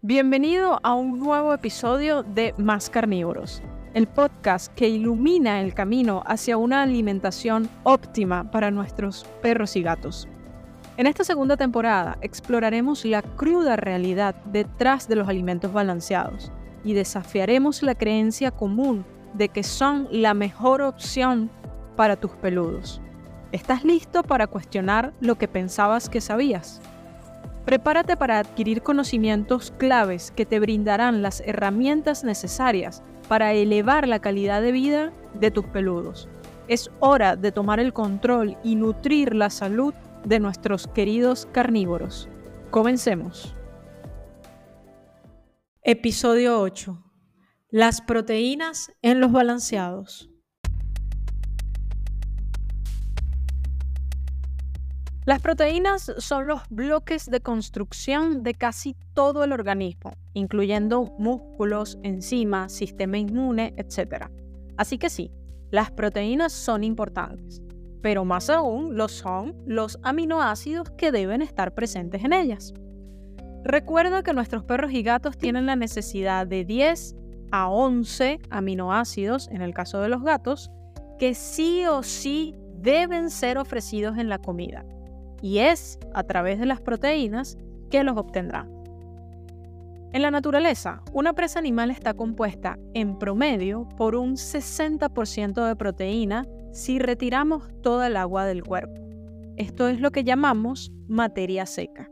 Bienvenido a un nuevo episodio de Más Carnívoros, el podcast que ilumina el camino hacia una alimentación óptima para nuestros perros y gatos. En esta segunda temporada exploraremos la cruda realidad detrás de los alimentos balanceados y desafiaremos la creencia común de que son la mejor opción para tus peludos. ¿Estás listo para cuestionar lo que pensabas que sabías? Prepárate para adquirir conocimientos claves que te brindarán las herramientas necesarias para elevar la calidad de vida de tus peludos. Es hora de tomar el control y nutrir la salud de nuestros queridos carnívoros. Comencemos. Episodio 8. Las proteínas en los balanceados. Las proteínas son los bloques de construcción de casi todo el organismo, incluyendo músculos, enzimas, sistema inmune, etc. Así que sí, las proteínas son importantes, pero más aún lo son los aminoácidos que deben estar presentes en ellas. Recuerda que nuestros perros y gatos tienen la necesidad de 10 a 11 aminoácidos, en el caso de los gatos, que sí o sí deben ser ofrecidos en la comida y es a través de las proteínas que los obtendrá. En la naturaleza, una presa animal está compuesta en promedio por un 60% de proteína si retiramos toda el agua del cuerpo. Esto es lo que llamamos materia seca.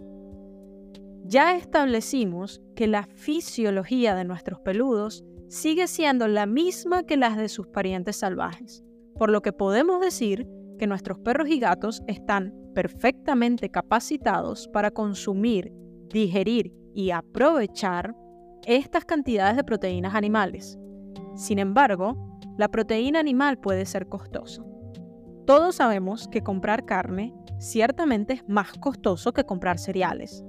Ya establecimos que la fisiología de nuestros peludos sigue siendo la misma que las de sus parientes salvajes, por lo que podemos decir que nuestros perros y gatos están perfectamente capacitados para consumir, digerir y aprovechar estas cantidades de proteínas animales. Sin embargo, la proteína animal puede ser costosa. Todos sabemos que comprar carne ciertamente es más costoso que comprar cereales.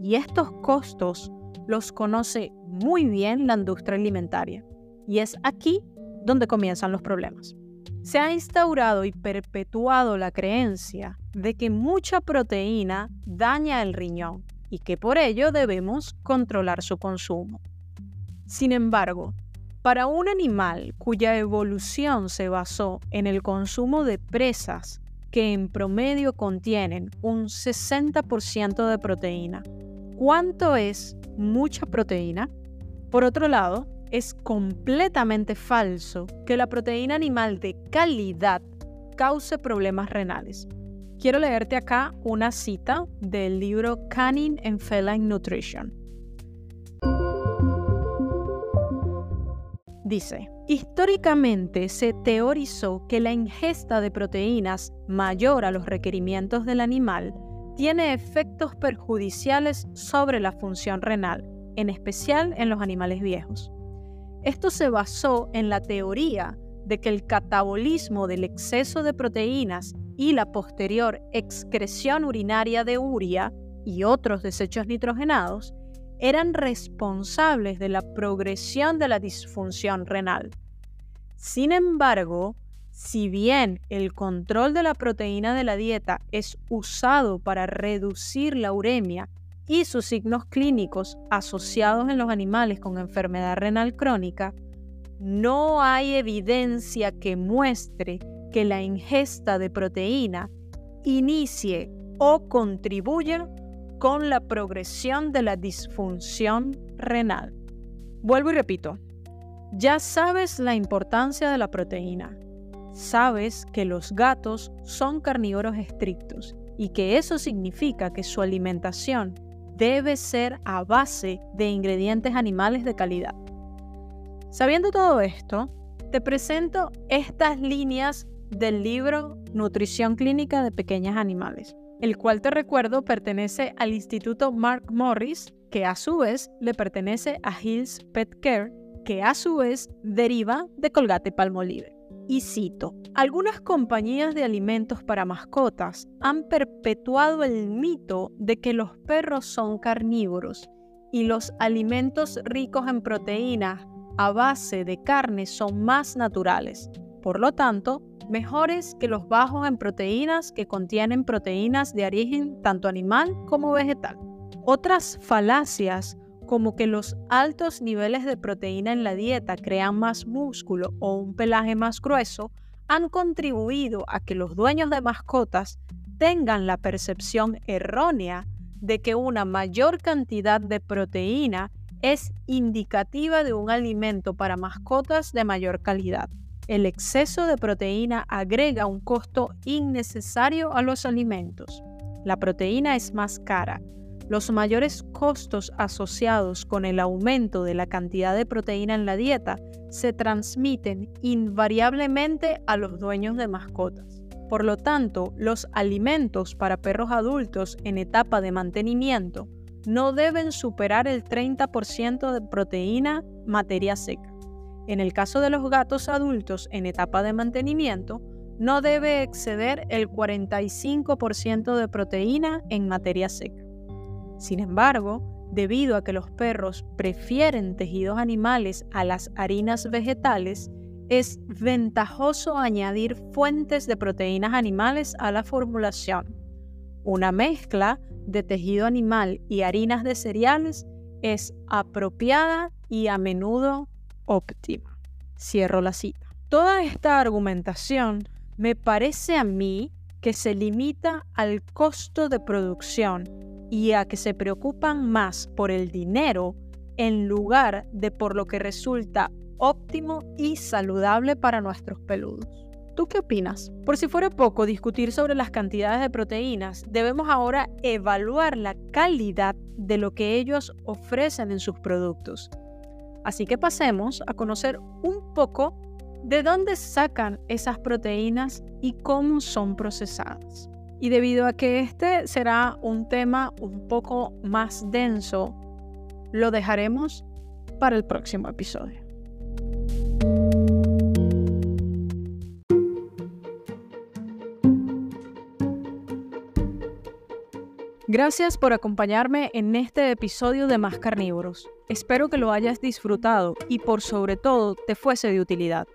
Y estos costos los conoce muy bien la industria alimentaria. Y es aquí donde comienzan los problemas. Se ha instaurado y perpetuado la creencia de que mucha proteína daña el riñón y que por ello debemos controlar su consumo. Sin embargo, para un animal cuya evolución se basó en el consumo de presas que en promedio contienen un 60% de proteína, ¿cuánto es mucha proteína? Por otro lado, es completamente falso que la proteína animal de calidad cause problemas renales. Quiero leerte acá una cita del libro Canning and Feline Nutrition. Dice, históricamente se teorizó que la ingesta de proteínas mayor a los requerimientos del animal tiene efectos perjudiciales sobre la función renal, en especial en los animales viejos. Esto se basó en la teoría de que el catabolismo del exceso de proteínas y la posterior excreción urinaria de uria y otros desechos nitrogenados eran responsables de la progresión de la disfunción renal. Sin embargo, si bien el control de la proteína de la dieta es usado para reducir la uremia y sus signos clínicos asociados en los animales con enfermedad renal crónica, no hay evidencia que muestre que la ingesta de proteína inicie o contribuya con la progresión de la disfunción renal. Vuelvo y repito, ya sabes la importancia de la proteína. Sabes que los gatos son carnívoros estrictos y que eso significa que su alimentación debe ser a base de ingredientes animales de calidad. Sabiendo todo esto, te presento estas líneas del libro Nutrición Clínica de Pequeños Animales, el cual te recuerdo pertenece al Instituto Mark Morris, que a su vez le pertenece a Hills Pet Care, que a su vez deriva de Colgate Palmolive. Y cito, algunas compañías de alimentos para mascotas han perpetuado el mito de que los perros son carnívoros y los alimentos ricos en proteínas a base de carne son más naturales, por lo tanto, mejores que los bajos en proteínas que contienen proteínas de origen tanto animal como vegetal. Otras falacias como que los altos niveles de proteína en la dieta crean más músculo o un pelaje más grueso, han contribuido a que los dueños de mascotas tengan la percepción errónea de que una mayor cantidad de proteína es indicativa de un alimento para mascotas de mayor calidad. El exceso de proteína agrega un costo innecesario a los alimentos. La proteína es más cara. Los mayores costos asociados con el aumento de la cantidad de proteína en la dieta se transmiten invariablemente a los dueños de mascotas. Por lo tanto, los alimentos para perros adultos en etapa de mantenimiento no deben superar el 30% de proteína materia seca. En el caso de los gatos adultos en etapa de mantenimiento, no debe exceder el 45% de proteína en materia seca. Sin embargo, debido a que los perros prefieren tejidos animales a las harinas vegetales, es ventajoso añadir fuentes de proteínas animales a la formulación. Una mezcla de tejido animal y harinas de cereales es apropiada y a menudo óptima. Cierro la cita. Toda esta argumentación me parece a mí que se limita al costo de producción y a que se preocupan más por el dinero en lugar de por lo que resulta óptimo y saludable para nuestros peludos. ¿Tú qué opinas? Por si fuera poco discutir sobre las cantidades de proteínas, debemos ahora evaluar la calidad de lo que ellos ofrecen en sus productos. Así que pasemos a conocer un poco de dónde sacan esas proteínas y cómo son procesadas. Y debido a que este será un tema un poco más denso, lo dejaremos para el próximo episodio. Gracias por acompañarme en este episodio de Más Carnívoros. Espero que lo hayas disfrutado y por sobre todo te fuese de utilidad.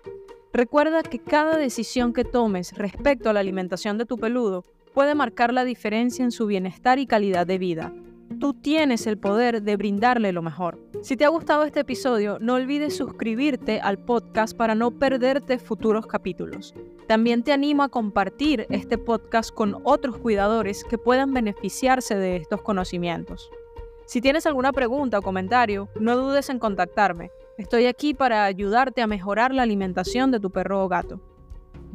Recuerda que cada decisión que tomes respecto a la alimentación de tu peludo puede marcar la diferencia en su bienestar y calidad de vida. Tú tienes el poder de brindarle lo mejor. Si te ha gustado este episodio, no olvides suscribirte al podcast para no perderte futuros capítulos. También te animo a compartir este podcast con otros cuidadores que puedan beneficiarse de estos conocimientos. Si tienes alguna pregunta o comentario, no dudes en contactarme. Estoy aquí para ayudarte a mejorar la alimentación de tu perro o gato.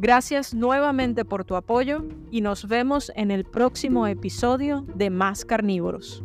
Gracias nuevamente por tu apoyo y nos vemos en el próximo episodio de Más Carnívoros.